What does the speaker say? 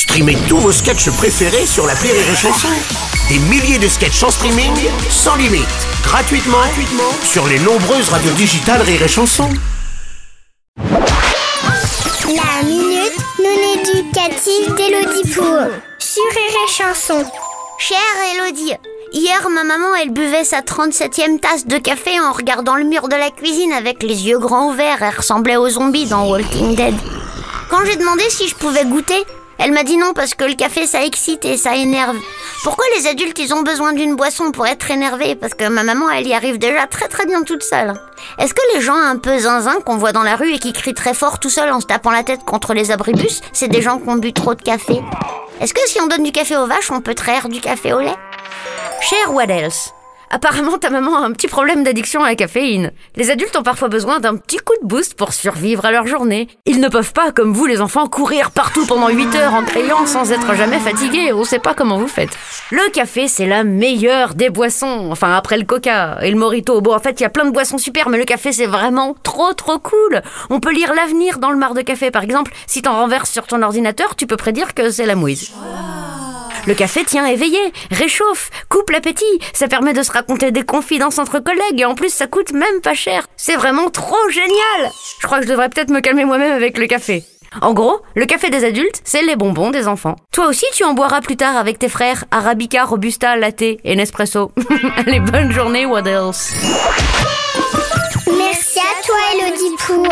Streamez tous vos sketchs préférés sur la Rire et Chanson. Des milliers de sketchs en streaming, sans limite, gratuitement, gratuitement sur les nombreuses radios digitales Rire et Chanson. La minute non éducative d'Elodie Pour sur Rire Chanson. Chère Elodie, hier ma maman elle buvait sa 37e tasse de café en regardant le mur de la cuisine avec les yeux grands ouverts. Elle ressemblait aux zombies dans Walking Dead. Quand j'ai demandé si je pouvais goûter, elle m'a dit non parce que le café ça excite et ça énerve. Pourquoi les adultes ils ont besoin d'une boisson pour être énervés? Parce que ma maman elle y arrive déjà très très bien toute seule. Est-ce que les gens un peu zinzin qu'on voit dans la rue et qui crient très fort tout seuls en se tapant la tête contre les abribus, c'est des gens qui ont bu trop de café? Est-ce que si on donne du café aux vaches, on peut traire du café au lait? Cher What Else Apparemment, ta maman a un petit problème d'addiction à la caféine. Les adultes ont parfois besoin d'un petit coup de boost pour survivre à leur journée. Ils ne peuvent pas, comme vous les enfants, courir partout pendant 8 heures en criant sans être jamais fatigués. On sait pas comment vous faites. Le café, c'est la meilleure des boissons. Enfin, après le coca et le morito. Bon, en fait, il y a plein de boissons super, mais le café, c'est vraiment trop trop cool. On peut lire l'avenir dans le mar de café. Par exemple, si t'en renverses sur ton ordinateur, tu peux prédire que c'est la mouise. Le café tient éveillé, réchauffe, coupe l'appétit, ça permet de se raconter des confidences entre collègues et en plus ça coûte même pas cher. C'est vraiment trop génial Je crois que je devrais peut-être me calmer moi-même avec le café. En gros, le café des adultes, c'est les bonbons des enfants. Toi aussi, tu en boiras plus tard avec tes frères Arabica, Robusta, Latte et Nespresso. Allez, bonne journée, what else? Merci à toi, Elodie Pou.